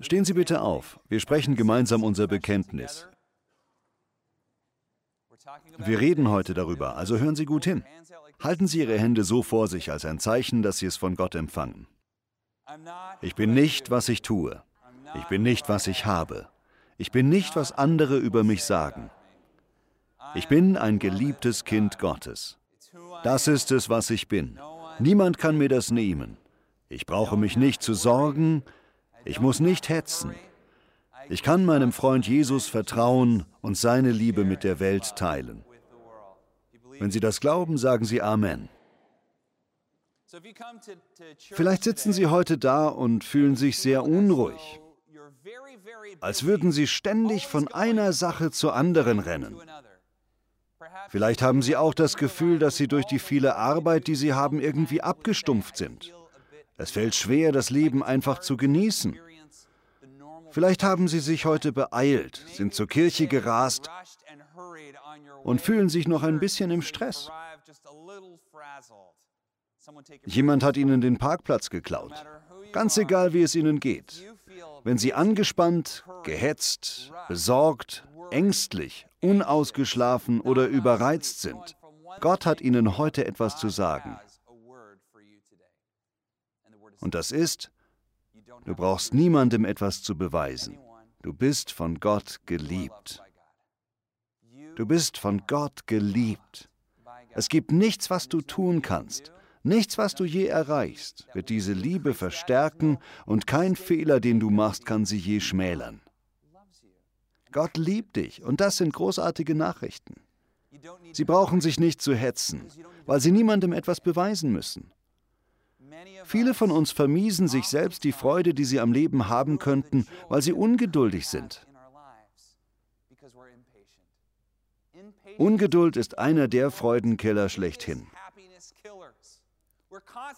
Stehen Sie bitte auf. Wir sprechen gemeinsam unser Bekenntnis. Wir reden heute darüber, also hören Sie gut hin. Halten Sie Ihre Hände so vor sich als ein Zeichen, dass Sie es von Gott empfangen. Ich bin nicht, was ich tue. Ich bin nicht, was ich habe. Ich bin nicht, was andere über mich sagen. Ich bin ein geliebtes Kind Gottes. Das ist es, was ich bin. Niemand kann mir das nehmen. Ich brauche mich nicht zu sorgen. Ich muss nicht hetzen. Ich kann meinem Freund Jesus vertrauen und seine Liebe mit der Welt teilen. Wenn Sie das glauben, sagen Sie Amen. Vielleicht sitzen Sie heute da und fühlen sich sehr unruhig, als würden Sie ständig von einer Sache zur anderen rennen. Vielleicht haben Sie auch das Gefühl, dass Sie durch die viele Arbeit, die Sie haben, irgendwie abgestumpft sind. Es fällt schwer, das Leben einfach zu genießen. Vielleicht haben Sie sich heute beeilt, sind zur Kirche gerast und fühlen sich noch ein bisschen im Stress. Jemand hat Ihnen den Parkplatz geklaut. Ganz egal, wie es Ihnen geht. Wenn Sie angespannt, gehetzt, besorgt, ängstlich, unausgeschlafen oder überreizt sind, Gott hat Ihnen heute etwas zu sagen. Und das ist, du brauchst niemandem etwas zu beweisen. Du bist von Gott geliebt. Du bist von Gott geliebt. Es gibt nichts, was du tun kannst, nichts, was du je erreichst, wird diese Liebe verstärken und kein Fehler, den du machst, kann sie je schmälern. Gott liebt dich und das sind großartige Nachrichten. Sie brauchen sich nicht zu hetzen, weil sie niemandem etwas beweisen müssen. Viele von uns vermiesen sich selbst die Freude, die sie am Leben haben könnten, weil sie ungeduldig sind. Ungeduld ist einer der Freudenkiller schlechthin.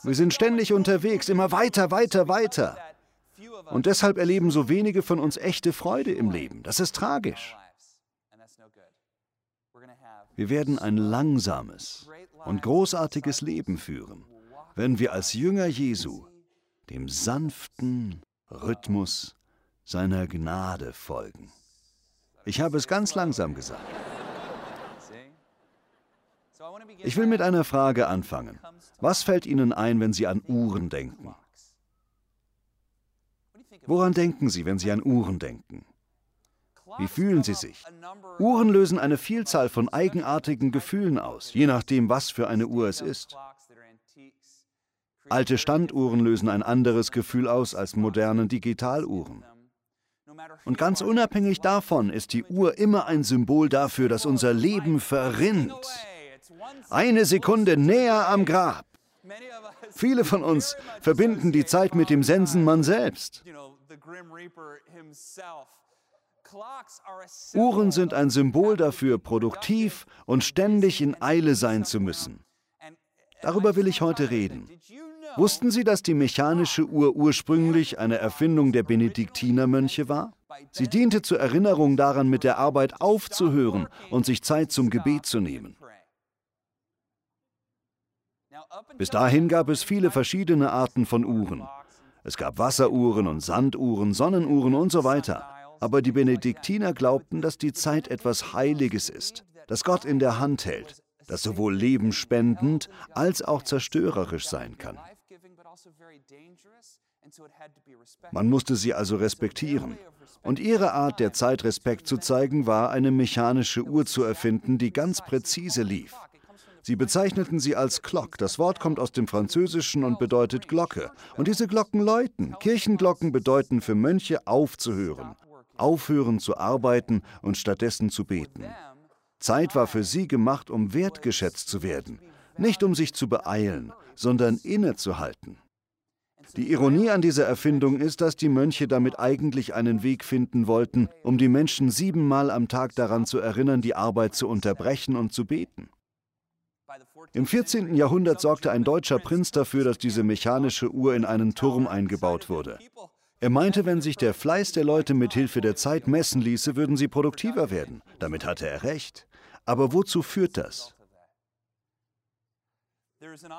Wir sind ständig unterwegs, immer weiter, weiter, weiter. Und deshalb erleben so wenige von uns echte Freude im Leben. Das ist tragisch. Wir werden ein langsames und großartiges Leben führen, wenn wir als Jünger Jesu dem sanften Rhythmus seiner Gnade folgen. Ich habe es ganz langsam gesagt. Ich will mit einer Frage anfangen. Was fällt Ihnen ein, wenn Sie an Uhren denken? Woran denken Sie, wenn Sie an Uhren denken? Wie fühlen Sie sich? Uhren lösen eine Vielzahl von eigenartigen Gefühlen aus, je nachdem, was für eine Uhr es ist. Alte Standuhren lösen ein anderes Gefühl aus als moderne Digitaluhren. Und ganz unabhängig davon ist die Uhr immer ein Symbol dafür, dass unser Leben verrinnt. Eine Sekunde näher am Grab. Viele von uns verbinden die Zeit mit dem Sensenmann selbst. Uhren sind ein Symbol dafür, produktiv und ständig in Eile sein zu müssen. Darüber will ich heute reden. Wussten Sie, dass die mechanische Uhr ursprünglich eine Erfindung der Benediktinermönche war? Sie diente zur Erinnerung daran, mit der Arbeit aufzuhören und sich Zeit zum Gebet zu nehmen. Bis dahin gab es viele verschiedene Arten von Uhren. Es gab Wasseruhren und Sanduhren, Sonnenuhren und so weiter. Aber die Benediktiner glaubten, dass die Zeit etwas Heiliges ist, das Gott in der Hand hält, das sowohl lebenspendend als auch zerstörerisch sein kann. Man musste sie also respektieren. Und ihre Art der Zeit Respekt zu zeigen war, eine mechanische Uhr zu erfinden, die ganz präzise lief. Sie bezeichneten sie als Clock. Das Wort kommt aus dem Französischen und bedeutet Glocke. Und diese Glocken läuten. Kirchenglocken bedeuten für Mönche aufzuhören, aufhören zu arbeiten und stattdessen zu beten. Zeit war für sie gemacht, um wertgeschätzt zu werden, nicht um sich zu beeilen, sondern innezuhalten. Die Ironie an dieser Erfindung ist, dass die Mönche damit eigentlich einen Weg finden wollten, um die Menschen siebenmal am Tag daran zu erinnern, die Arbeit zu unterbrechen und zu beten. Im 14. Jahrhundert sorgte ein deutscher Prinz dafür, dass diese mechanische Uhr in einen Turm eingebaut wurde. Er meinte, wenn sich der Fleiß der Leute mit Hilfe der Zeit messen ließe, würden sie produktiver werden. Damit hatte er recht. Aber wozu führt das?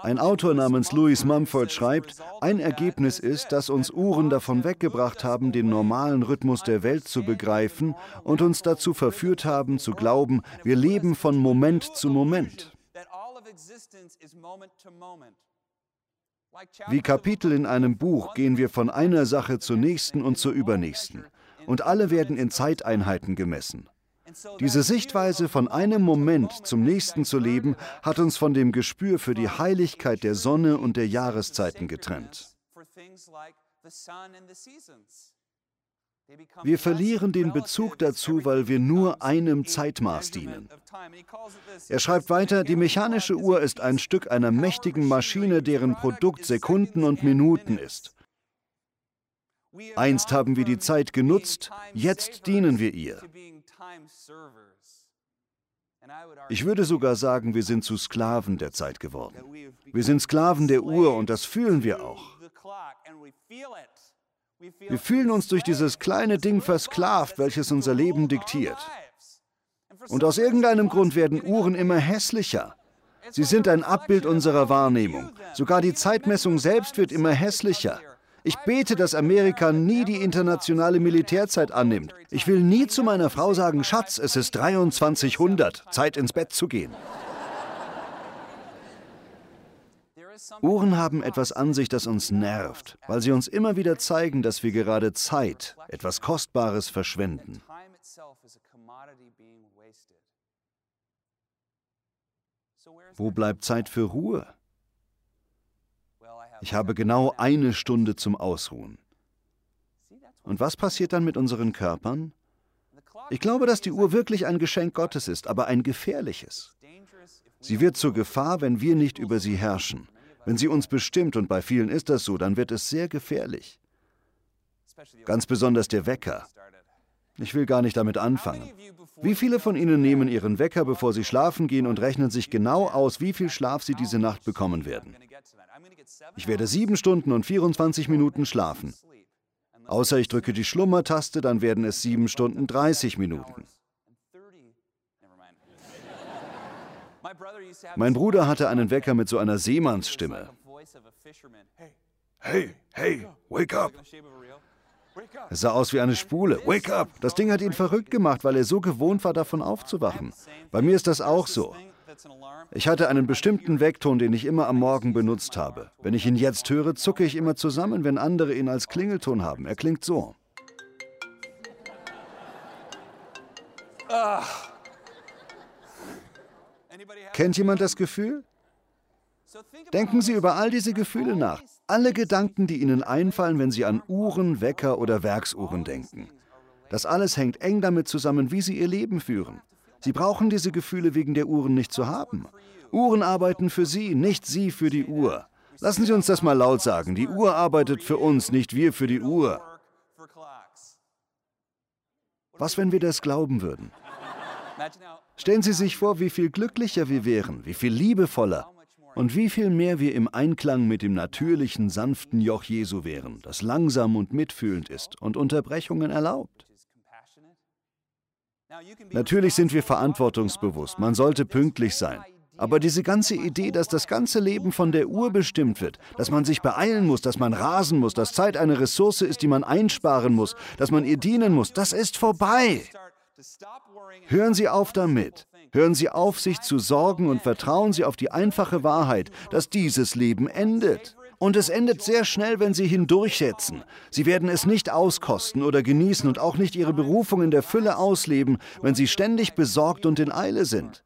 Ein Autor namens Louis Mumford schreibt, ein Ergebnis ist, dass uns Uhren davon weggebracht haben, den normalen Rhythmus der Welt zu begreifen und uns dazu verführt haben, zu glauben, wir leben von Moment zu Moment. Wie Kapitel in einem Buch gehen wir von einer Sache zur nächsten und zur übernächsten. Und alle werden in Zeiteinheiten gemessen. Diese Sichtweise, von einem Moment zum nächsten zu leben, hat uns von dem Gespür für die Heiligkeit der Sonne und der Jahreszeiten getrennt. Wir verlieren den Bezug dazu, weil wir nur einem Zeitmaß dienen. Er schreibt weiter, die mechanische Uhr ist ein Stück einer mächtigen Maschine, deren Produkt Sekunden und Minuten ist. Einst haben wir die Zeit genutzt, jetzt dienen wir ihr. Ich würde sogar sagen, wir sind zu Sklaven der Zeit geworden. Wir sind Sklaven der Uhr und das fühlen wir auch. Wir fühlen uns durch dieses kleine Ding versklavt, welches unser Leben diktiert. Und aus irgendeinem Grund werden Uhren immer hässlicher. Sie sind ein Abbild unserer Wahrnehmung. Sogar die Zeitmessung selbst wird immer hässlicher. Ich bete, dass Amerika nie die internationale Militärzeit annimmt. Ich will nie zu meiner Frau sagen, Schatz, es ist 2300, Zeit ins Bett zu gehen. Uhren haben etwas an sich, das uns nervt, weil sie uns immer wieder zeigen, dass wir gerade Zeit, etwas Kostbares, verschwenden. Wo bleibt Zeit für Ruhe? Ich habe genau eine Stunde zum Ausruhen. Und was passiert dann mit unseren Körpern? Ich glaube, dass die Uhr wirklich ein Geschenk Gottes ist, aber ein gefährliches. Sie wird zur Gefahr, wenn wir nicht über sie herrschen. Wenn sie uns bestimmt, und bei vielen ist das so, dann wird es sehr gefährlich. Ganz besonders der Wecker. Ich will gar nicht damit anfangen. Wie viele von Ihnen nehmen Ihren Wecker, bevor Sie schlafen gehen und rechnen sich genau aus, wie viel Schlaf Sie diese Nacht bekommen werden? Ich werde sieben Stunden und 24 Minuten schlafen. Außer ich drücke die Schlummertaste, dann werden es sieben Stunden 30 Minuten. Mein Bruder hatte einen Wecker mit so einer Seemannsstimme. Hey, hey, wake up! Es sah aus wie eine Spule. Wake up! Das Ding hat ihn verrückt gemacht, weil er so gewohnt war, davon aufzuwachen. Bei mir ist das auch so. Ich hatte einen bestimmten Weckton, den ich immer am Morgen benutzt habe. Wenn ich ihn jetzt höre, zucke ich immer zusammen, wenn andere ihn als Klingelton haben. Er klingt so. Kennt jemand das Gefühl? Denken Sie über all diese Gefühle nach. Alle Gedanken, die Ihnen einfallen, wenn Sie an Uhren, Wecker oder Werksuhren denken. Das alles hängt eng damit zusammen, wie Sie Ihr Leben führen. Sie brauchen diese Gefühle wegen der Uhren nicht zu haben. Uhren arbeiten für Sie, nicht Sie für die Uhr. Lassen Sie uns das mal laut sagen. Die Uhr arbeitet für uns, nicht wir für die Uhr. Was, wenn wir das glauben würden? Stellen Sie sich vor, wie viel glücklicher wir wären, wie viel liebevoller und wie viel mehr wir im Einklang mit dem natürlichen, sanften Joch Jesu wären, das langsam und mitfühlend ist und Unterbrechungen erlaubt. Natürlich sind wir verantwortungsbewusst, man sollte pünktlich sein. Aber diese ganze Idee, dass das ganze Leben von der Uhr bestimmt wird, dass man sich beeilen muss, dass man rasen muss, dass Zeit eine Ressource ist, die man einsparen muss, dass man ihr dienen muss, das ist vorbei. Hören Sie auf damit. Hören Sie auf, sich zu sorgen und vertrauen Sie auf die einfache Wahrheit, dass dieses Leben endet. Und es endet sehr schnell, wenn sie hindurchsetzen. Sie werden es nicht auskosten oder genießen und auch nicht ihre Berufung in der Fülle ausleben, wenn sie ständig besorgt und in Eile sind.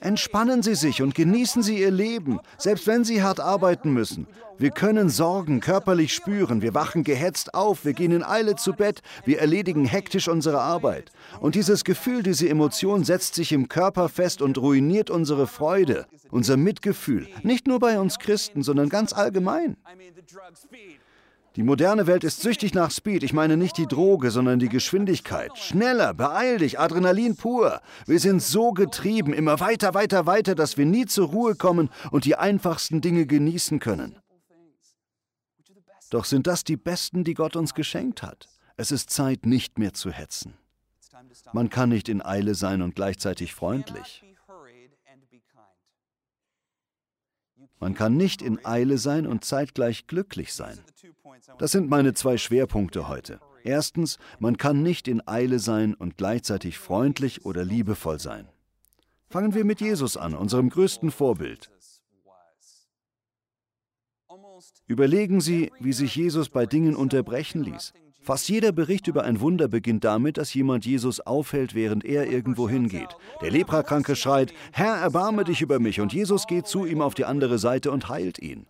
Entspannen Sie sich und genießen Sie Ihr Leben, selbst wenn Sie hart arbeiten müssen. Wir können Sorgen körperlich spüren, wir wachen gehetzt auf, wir gehen in Eile zu Bett, wir erledigen hektisch unsere Arbeit. Und dieses Gefühl, diese Emotion setzt sich im Körper fest und ruiniert unsere Freude, unser Mitgefühl, nicht nur bei uns Christen, sondern ganz allgemein. Die moderne Welt ist süchtig nach Speed. Ich meine nicht die Droge, sondern die Geschwindigkeit. Schneller, beeil dich, Adrenalin pur. Wir sind so getrieben, immer weiter, weiter, weiter, dass wir nie zur Ruhe kommen und die einfachsten Dinge genießen können. Doch sind das die besten, die Gott uns geschenkt hat? Es ist Zeit, nicht mehr zu hetzen. Man kann nicht in Eile sein und gleichzeitig freundlich. Man kann nicht in Eile sein und zeitgleich glücklich sein. Das sind meine zwei Schwerpunkte heute. Erstens, man kann nicht in Eile sein und gleichzeitig freundlich oder liebevoll sein. Fangen wir mit Jesus an, unserem größten Vorbild. Überlegen Sie, wie sich Jesus bei Dingen unterbrechen ließ. Fast jeder Bericht über ein Wunder beginnt damit, dass jemand Jesus aufhält, während er irgendwo hingeht. Der Leprakranke schreit, Herr, erbarme dich über mich, und Jesus geht zu ihm auf die andere Seite und heilt ihn.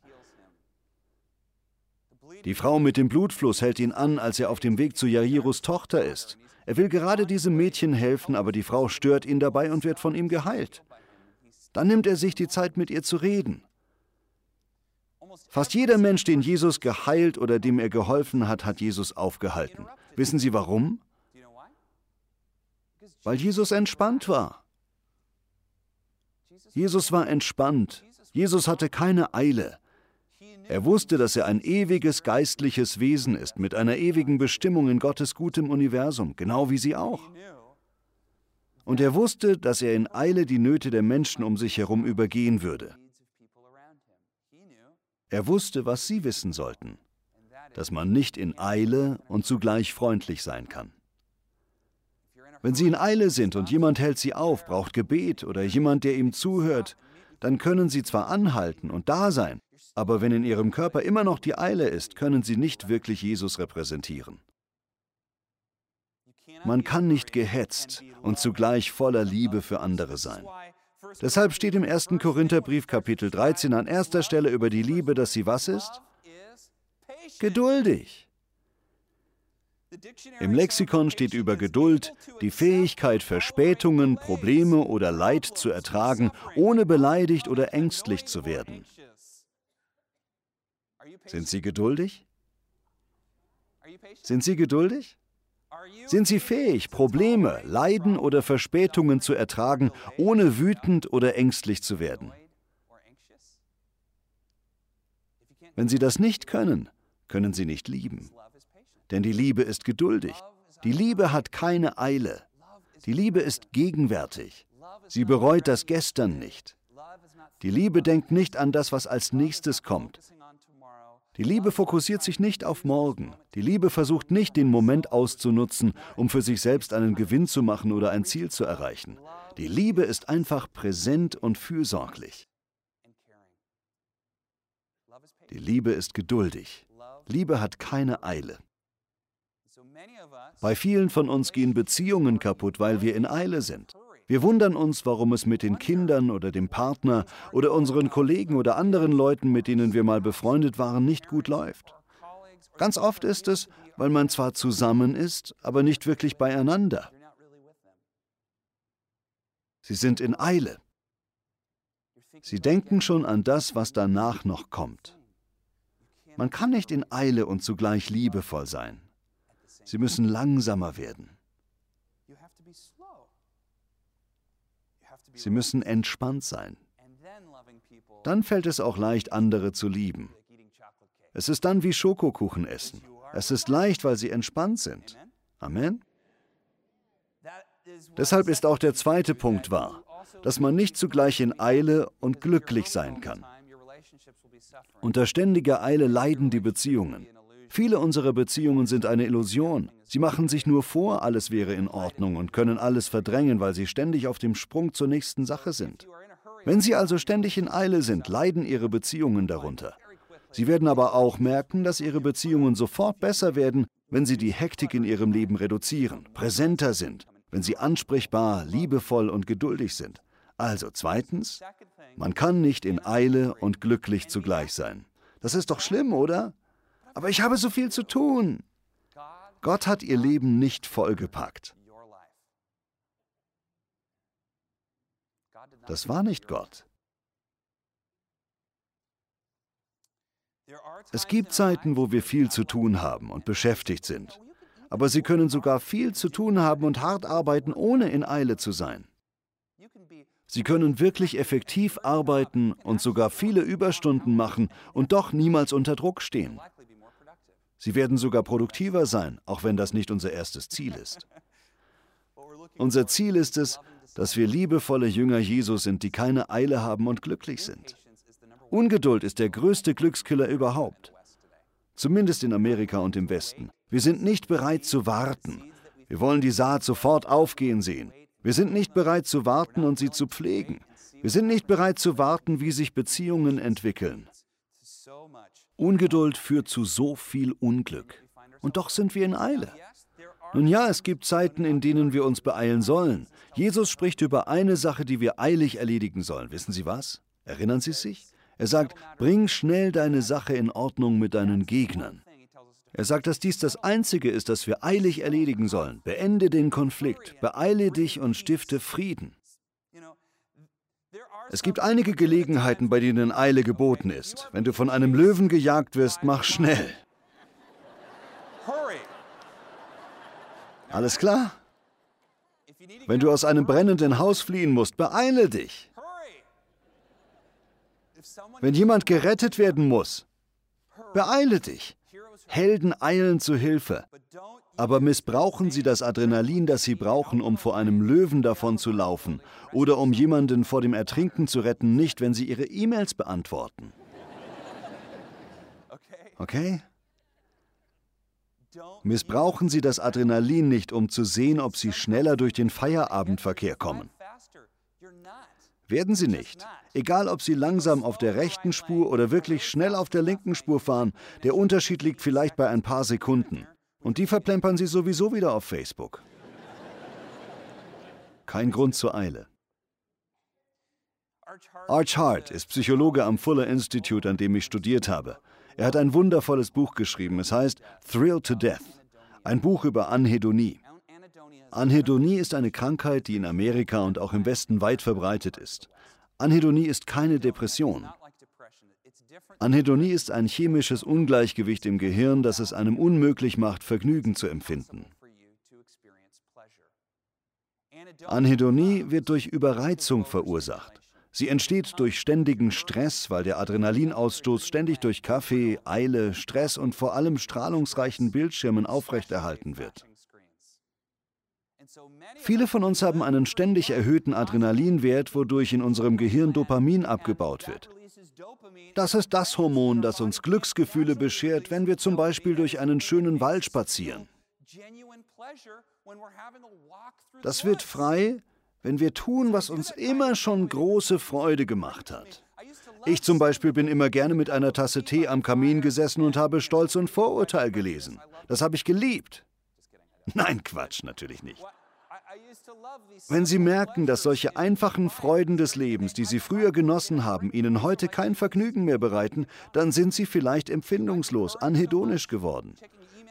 Die Frau mit dem Blutfluss hält ihn an, als er auf dem Weg zu Jairus Tochter ist. Er will gerade diesem Mädchen helfen, aber die Frau stört ihn dabei und wird von ihm geheilt. Dann nimmt er sich die Zeit, mit ihr zu reden. Fast jeder Mensch, den Jesus geheilt oder dem er geholfen hat, hat Jesus aufgehalten. Wissen Sie warum? Weil Jesus entspannt war. Jesus war entspannt. Jesus hatte keine Eile. Er wusste, dass er ein ewiges geistliches Wesen ist, mit einer ewigen Bestimmung in Gottes gutem Universum, genau wie Sie auch. Und er wusste, dass er in Eile die Nöte der Menschen um sich herum übergehen würde. Er wusste, was sie wissen sollten, dass man nicht in Eile und zugleich freundlich sein kann. Wenn Sie in Eile sind und jemand hält Sie auf, braucht Gebet oder jemand, der ihm zuhört, dann können Sie zwar anhalten und da sein, aber wenn in Ihrem Körper immer noch die Eile ist, können Sie nicht wirklich Jesus repräsentieren. Man kann nicht gehetzt und zugleich voller Liebe für andere sein. Deshalb steht im 1. Korintherbrief Kapitel 13 an erster Stelle über die Liebe, dass sie was ist? Geduldig. Im Lexikon steht über Geduld die Fähigkeit, Verspätungen, Probleme oder Leid zu ertragen, ohne beleidigt oder ängstlich zu werden. Sind Sie geduldig? Sind Sie geduldig? Sind Sie fähig, Probleme, Leiden oder Verspätungen zu ertragen, ohne wütend oder ängstlich zu werden? Wenn Sie das nicht können, können Sie nicht lieben. Denn die Liebe ist geduldig. Die Liebe hat keine Eile. Die Liebe ist gegenwärtig. Sie bereut das Gestern nicht. Die Liebe denkt nicht an das, was als nächstes kommt. Die Liebe fokussiert sich nicht auf morgen. Die Liebe versucht nicht, den Moment auszunutzen, um für sich selbst einen Gewinn zu machen oder ein Ziel zu erreichen. Die Liebe ist einfach präsent und fürsorglich. Die Liebe ist geduldig. Liebe hat keine Eile. Bei vielen von uns gehen Beziehungen kaputt, weil wir in Eile sind. Wir wundern uns, warum es mit den Kindern oder dem Partner oder unseren Kollegen oder anderen Leuten, mit denen wir mal befreundet waren, nicht gut läuft. Ganz oft ist es, weil man zwar zusammen ist, aber nicht wirklich beieinander. Sie sind in Eile. Sie denken schon an das, was danach noch kommt. Man kann nicht in Eile und zugleich liebevoll sein. Sie müssen langsamer werden. Sie müssen entspannt sein. Dann fällt es auch leicht, andere zu lieben. Es ist dann wie Schokokuchen essen. Es ist leicht, weil sie entspannt sind. Amen. Deshalb ist auch der zweite Punkt wahr, dass man nicht zugleich in Eile und glücklich sein kann. Unter ständiger Eile leiden die Beziehungen. Viele unserer Beziehungen sind eine Illusion. Sie machen sich nur vor, alles wäre in Ordnung und können alles verdrängen, weil sie ständig auf dem Sprung zur nächsten Sache sind. Wenn Sie also ständig in Eile sind, leiden Ihre Beziehungen darunter. Sie werden aber auch merken, dass Ihre Beziehungen sofort besser werden, wenn Sie die Hektik in Ihrem Leben reduzieren, präsenter sind, wenn Sie ansprechbar, liebevoll und geduldig sind. Also zweitens, man kann nicht in Eile und glücklich zugleich sein. Das ist doch schlimm, oder? Aber ich habe so viel zu tun. Gott hat ihr Leben nicht vollgepackt. Das war nicht Gott. Es gibt Zeiten, wo wir viel zu tun haben und beschäftigt sind. Aber Sie können sogar viel zu tun haben und hart arbeiten, ohne in Eile zu sein. Sie können wirklich effektiv arbeiten und sogar viele Überstunden machen und doch niemals unter Druck stehen. Sie werden sogar produktiver sein, auch wenn das nicht unser erstes Ziel ist. Unser Ziel ist es, dass wir liebevolle Jünger Jesus sind, die keine Eile haben und glücklich sind. Ungeduld ist der größte Glückskiller überhaupt. Zumindest in Amerika und im Westen. Wir sind nicht bereit zu warten. Wir wollen die Saat sofort aufgehen sehen. Wir sind nicht bereit zu warten und sie zu pflegen. Wir sind nicht bereit zu warten, wie sich Beziehungen entwickeln. Ungeduld führt zu so viel Unglück. Und doch sind wir in Eile. Nun ja, es gibt Zeiten, in denen wir uns beeilen sollen. Jesus spricht über eine Sache, die wir eilig erledigen sollen. Wissen Sie was? Erinnern Sie sich? Er sagt, bring schnell deine Sache in Ordnung mit deinen Gegnern. Er sagt, dass dies das Einzige ist, das wir eilig erledigen sollen. Beende den Konflikt, beeile dich und stifte Frieden. Es gibt einige Gelegenheiten, bei denen Eile geboten ist. Wenn du von einem Löwen gejagt wirst, mach schnell. Alles klar? Wenn du aus einem brennenden Haus fliehen musst, beeile dich. Wenn jemand gerettet werden muss, beeile dich. Helden eilen zu Hilfe. Aber missbrauchen Sie das Adrenalin, das Sie brauchen, um vor einem Löwen davon zu laufen oder um jemanden vor dem Ertrinken zu retten, nicht, wenn Sie Ihre E-Mails beantworten. Okay? Missbrauchen Sie das Adrenalin nicht, um zu sehen, ob Sie schneller durch den Feierabendverkehr kommen. Werden Sie nicht. Egal, ob Sie langsam auf der rechten Spur oder wirklich schnell auf der linken Spur fahren, der Unterschied liegt vielleicht bei ein paar Sekunden. Und die verplempern Sie sowieso wieder auf Facebook. Kein Grund zur Eile. Arch Hart ist Psychologe am Fuller Institute, an dem ich studiert habe. Er hat ein wundervolles Buch geschrieben. Es heißt Thrill to Death. Ein Buch über Anhedonie. Anhedonie ist eine Krankheit, die in Amerika und auch im Westen weit verbreitet ist. Anhedonie ist keine Depression. Anhedonie ist ein chemisches Ungleichgewicht im Gehirn, das es einem unmöglich macht, Vergnügen zu empfinden. Anhedonie wird durch Überreizung verursacht. Sie entsteht durch ständigen Stress, weil der Adrenalinausstoß ständig durch Kaffee, Eile, Stress und vor allem strahlungsreichen Bildschirmen aufrechterhalten wird. Viele von uns haben einen ständig erhöhten Adrenalinwert, wodurch in unserem Gehirn Dopamin abgebaut wird. Das ist das Hormon, das uns Glücksgefühle beschert, wenn wir zum Beispiel durch einen schönen Wald spazieren. Das wird frei, wenn wir tun, was uns immer schon große Freude gemacht hat. Ich zum Beispiel bin immer gerne mit einer Tasse Tee am Kamin gesessen und habe Stolz und Vorurteil gelesen. Das habe ich geliebt. Nein, Quatsch, natürlich nicht. Wenn Sie merken, dass solche einfachen Freuden des Lebens, die Sie früher genossen haben, Ihnen heute kein Vergnügen mehr bereiten, dann sind Sie vielleicht empfindungslos, anhedonisch geworden.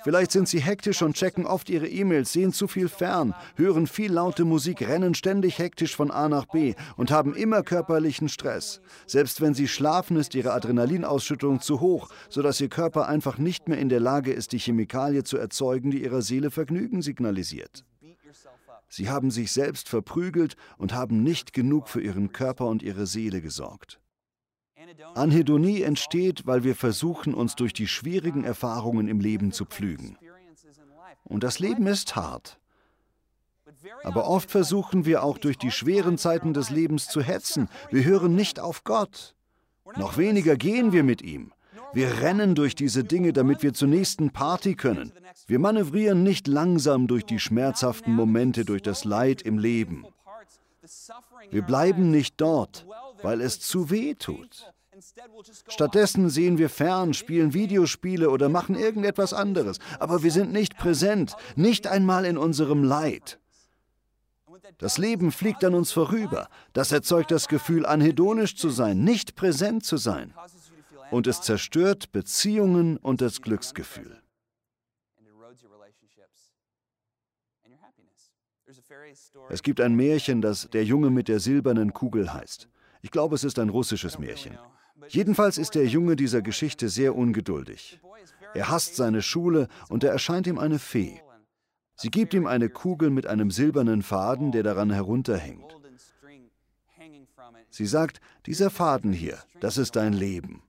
Vielleicht sind Sie hektisch und checken oft Ihre E-Mails, sehen zu viel fern, hören viel laute Musik, rennen ständig hektisch von A nach B und haben immer körperlichen Stress. Selbst wenn Sie schlafen, ist Ihre Adrenalinausschüttung zu hoch, sodass Ihr Körper einfach nicht mehr in der Lage ist, die Chemikalie zu erzeugen, die Ihrer Seele Vergnügen signalisiert. Sie haben sich selbst verprügelt und haben nicht genug für ihren Körper und ihre Seele gesorgt. Anhedonie entsteht, weil wir versuchen, uns durch die schwierigen Erfahrungen im Leben zu pflügen. Und das Leben ist hart. Aber oft versuchen wir auch durch die schweren Zeiten des Lebens zu hetzen. Wir hören nicht auf Gott. Noch weniger gehen wir mit ihm. Wir rennen durch diese Dinge, damit wir zur nächsten Party können. Wir manövrieren nicht langsam durch die schmerzhaften Momente, durch das Leid im Leben. Wir bleiben nicht dort, weil es zu weh tut. Stattdessen sehen wir fern, spielen Videospiele oder machen irgendetwas anderes, aber wir sind nicht präsent, nicht einmal in unserem Leid. Das Leben fliegt an uns vorüber. Das erzeugt das Gefühl, anhedonisch zu sein, nicht präsent zu sein und es zerstört Beziehungen und das Glücksgefühl. Es gibt ein Märchen, das Der Junge mit der silbernen Kugel heißt. Ich glaube, es ist ein russisches Märchen. Jedenfalls ist der Junge dieser Geschichte sehr ungeduldig. Er hasst seine Schule und da erscheint ihm eine Fee. Sie gibt ihm eine Kugel mit einem silbernen Faden, der daran herunterhängt. Sie sagt, dieser Faden hier, das ist dein Leben.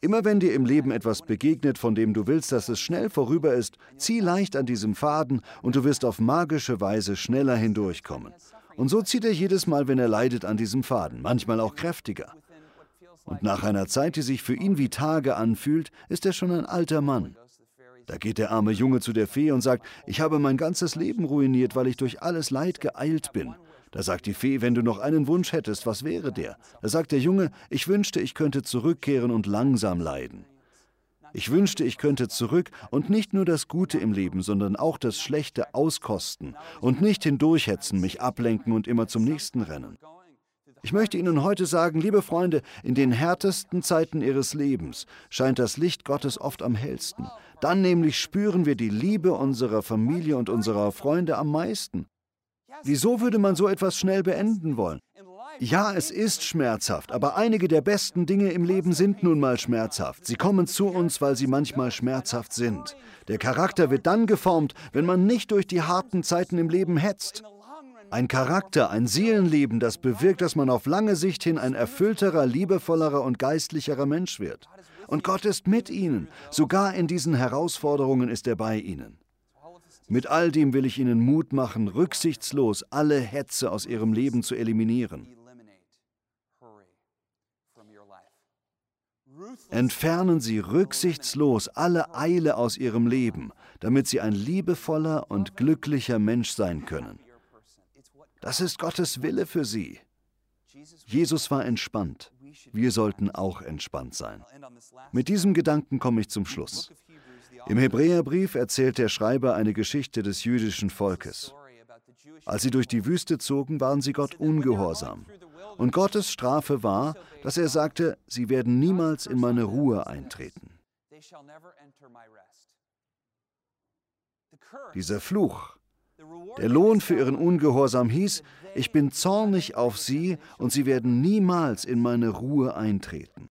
Immer wenn dir im Leben etwas begegnet, von dem du willst, dass es schnell vorüber ist, zieh leicht an diesem Faden und du wirst auf magische Weise schneller hindurchkommen. Und so zieht er jedes Mal, wenn er leidet, an diesem Faden, manchmal auch kräftiger. Und nach einer Zeit, die sich für ihn wie Tage anfühlt, ist er schon ein alter Mann. Da geht der arme Junge zu der Fee und sagt, ich habe mein ganzes Leben ruiniert, weil ich durch alles Leid geeilt bin. Da sagt die Fee, wenn du noch einen Wunsch hättest, was wäre der? Da sagt der Junge, ich wünschte, ich könnte zurückkehren und langsam leiden. Ich wünschte, ich könnte zurück und nicht nur das Gute im Leben, sondern auch das Schlechte auskosten und nicht hindurchhetzen, mich ablenken und immer zum nächsten rennen. Ich möchte Ihnen heute sagen, liebe Freunde, in den härtesten Zeiten Ihres Lebens scheint das Licht Gottes oft am hellsten. Dann nämlich spüren wir die Liebe unserer Familie und unserer Freunde am meisten. Wieso würde man so etwas schnell beenden wollen? Ja, es ist schmerzhaft, aber einige der besten Dinge im Leben sind nun mal schmerzhaft. Sie kommen zu uns, weil sie manchmal schmerzhaft sind. Der Charakter wird dann geformt, wenn man nicht durch die harten Zeiten im Leben hetzt. Ein Charakter, ein Seelenleben, das bewirkt, dass man auf lange Sicht hin ein erfüllterer, liebevollerer und geistlicherer Mensch wird. Und Gott ist mit ihnen. Sogar in diesen Herausforderungen ist er bei ihnen. Mit all dem will ich Ihnen Mut machen, rücksichtslos alle Hetze aus Ihrem Leben zu eliminieren. Entfernen Sie rücksichtslos alle Eile aus Ihrem Leben, damit Sie ein liebevoller und glücklicher Mensch sein können. Das ist Gottes Wille für sie. Jesus war entspannt. Wir sollten auch entspannt sein. Mit diesem Gedanken komme ich zum Schluss. Im Hebräerbrief erzählt der Schreiber eine Geschichte des jüdischen Volkes. Als sie durch die Wüste zogen, waren sie Gott ungehorsam. Und Gottes Strafe war, dass er sagte, sie werden niemals in meine Ruhe eintreten. Dieser Fluch der Lohn für ihren Ungehorsam hieß, ich bin zornig auf sie und sie werden niemals in meine Ruhe eintreten.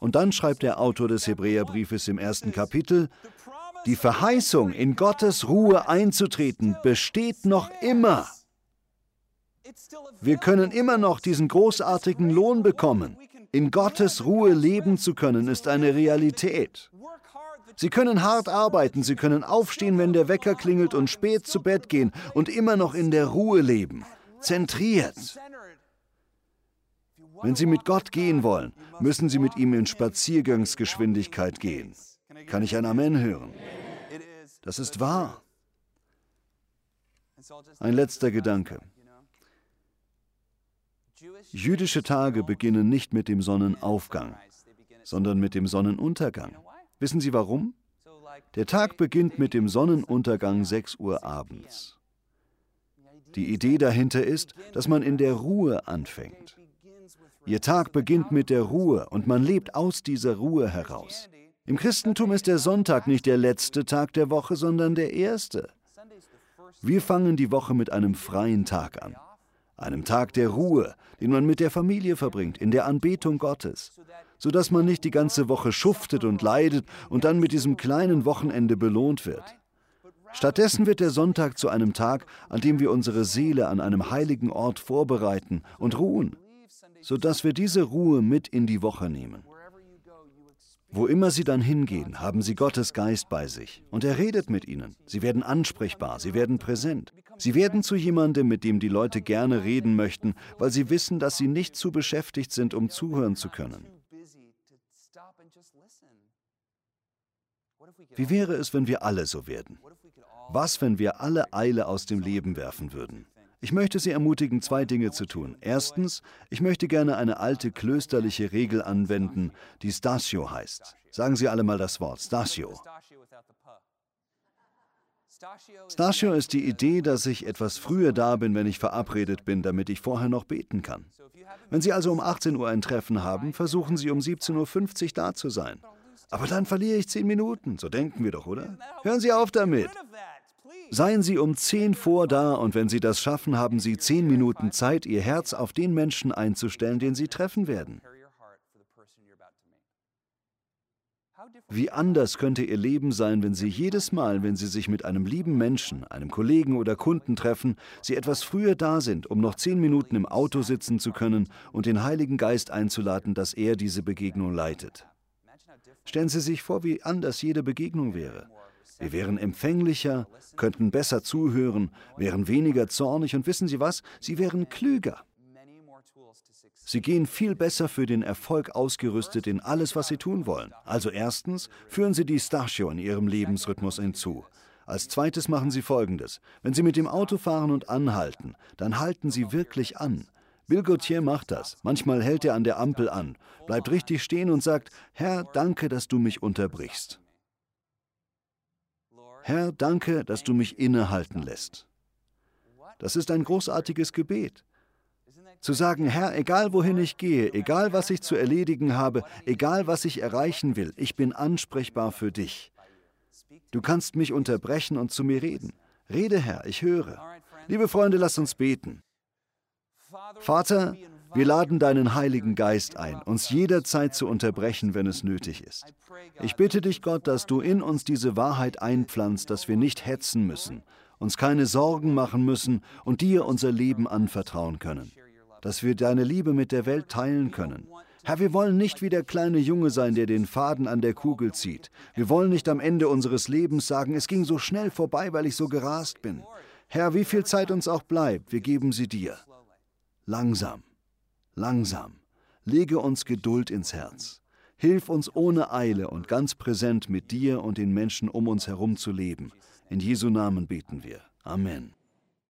Und dann schreibt der Autor des Hebräerbriefes im ersten Kapitel, die Verheißung, in Gottes Ruhe einzutreten, besteht noch immer. Wir können immer noch diesen großartigen Lohn bekommen. In Gottes Ruhe leben zu können, ist eine Realität. Sie können hart arbeiten, sie können aufstehen, wenn der Wecker klingelt und spät zu Bett gehen und immer noch in der Ruhe leben, zentriert. Wenn Sie mit Gott gehen wollen, müssen Sie mit ihm in Spaziergangsgeschwindigkeit gehen. Kann ich ein Amen hören? Das ist wahr. Ein letzter Gedanke. Jüdische Tage beginnen nicht mit dem Sonnenaufgang, sondern mit dem Sonnenuntergang. Wissen Sie warum? Der Tag beginnt mit dem Sonnenuntergang 6 Uhr abends. Die Idee dahinter ist, dass man in der Ruhe anfängt. Ihr Tag beginnt mit der Ruhe und man lebt aus dieser Ruhe heraus. Im Christentum ist der Sonntag nicht der letzte Tag der Woche, sondern der erste. Wir fangen die Woche mit einem freien Tag an, einem Tag der Ruhe, den man mit der Familie verbringt, in der Anbetung Gottes sodass man nicht die ganze Woche schuftet und leidet und dann mit diesem kleinen Wochenende belohnt wird. Stattdessen wird der Sonntag zu einem Tag, an dem wir unsere Seele an einem heiligen Ort vorbereiten und ruhen, sodass wir diese Ruhe mit in die Woche nehmen. Wo immer Sie dann hingehen, haben Sie Gottes Geist bei sich und er redet mit Ihnen. Sie werden ansprechbar, Sie werden präsent. Sie werden zu jemandem, mit dem die Leute gerne reden möchten, weil sie wissen, dass Sie nicht zu beschäftigt sind, um zuhören zu können. Wie wäre es, wenn wir alle so werden? Was, wenn wir alle Eile aus dem Leben werfen würden? Ich möchte Sie ermutigen, zwei Dinge zu tun. Erstens, ich möchte gerne eine alte klösterliche Regel anwenden, die Stasio heißt. Sagen Sie alle mal das Wort, Stasio. Stasio ist die Idee, dass ich etwas früher da bin, wenn ich verabredet bin, damit ich vorher noch beten kann. Wenn Sie also um 18 Uhr ein Treffen haben, versuchen Sie um 17.50 Uhr da zu sein. Aber dann verliere ich zehn Minuten, so denken wir doch, oder? Hören Sie auf damit. Seien Sie um zehn vor da und wenn Sie das schaffen, haben Sie zehn Minuten Zeit, Ihr Herz auf den Menschen einzustellen, den Sie treffen werden. Wie anders könnte Ihr Leben sein, wenn Sie jedes Mal, wenn Sie sich mit einem lieben Menschen, einem Kollegen oder Kunden treffen, Sie etwas früher da sind, um noch zehn Minuten im Auto sitzen zu können und den Heiligen Geist einzuladen, dass er diese Begegnung leitet. Stellen Sie sich vor, wie anders jede Begegnung wäre. Wir wären empfänglicher, könnten besser zuhören, wären weniger zornig und wissen Sie was? Sie wären klüger. Sie gehen viel besser für den Erfolg ausgerüstet in alles, was Sie tun wollen. Also erstens führen Sie die Starchio in Ihrem Lebensrhythmus hinzu. Als zweites machen Sie Folgendes. Wenn Sie mit dem Auto fahren und anhalten, dann halten Sie wirklich an. Bill Gauthier macht das. Manchmal hält er an der Ampel an, bleibt richtig stehen und sagt, Herr, danke, dass du mich unterbrichst. Herr, danke, dass du mich innehalten lässt. Das ist ein großartiges Gebet. Zu sagen, Herr, egal wohin ich gehe, egal was ich zu erledigen habe, egal was ich erreichen will, ich bin ansprechbar für dich. Du kannst mich unterbrechen und zu mir reden. Rede, Herr, ich höre. Liebe Freunde, lasst uns beten. Vater, wir laden deinen Heiligen Geist ein, uns jederzeit zu unterbrechen, wenn es nötig ist. Ich bitte dich, Gott, dass du in uns diese Wahrheit einpflanzt, dass wir nicht hetzen müssen, uns keine Sorgen machen müssen und dir unser Leben anvertrauen können, dass wir deine Liebe mit der Welt teilen können. Herr, wir wollen nicht wie der kleine Junge sein, der den Faden an der Kugel zieht. Wir wollen nicht am Ende unseres Lebens sagen, es ging so schnell vorbei, weil ich so gerast bin. Herr, wie viel Zeit uns auch bleibt, wir geben sie dir. Langsam, langsam. Lege uns Geduld ins Herz. Hilf uns ohne Eile und ganz präsent mit dir und den Menschen um uns herum zu leben. In Jesu Namen beten wir. Amen.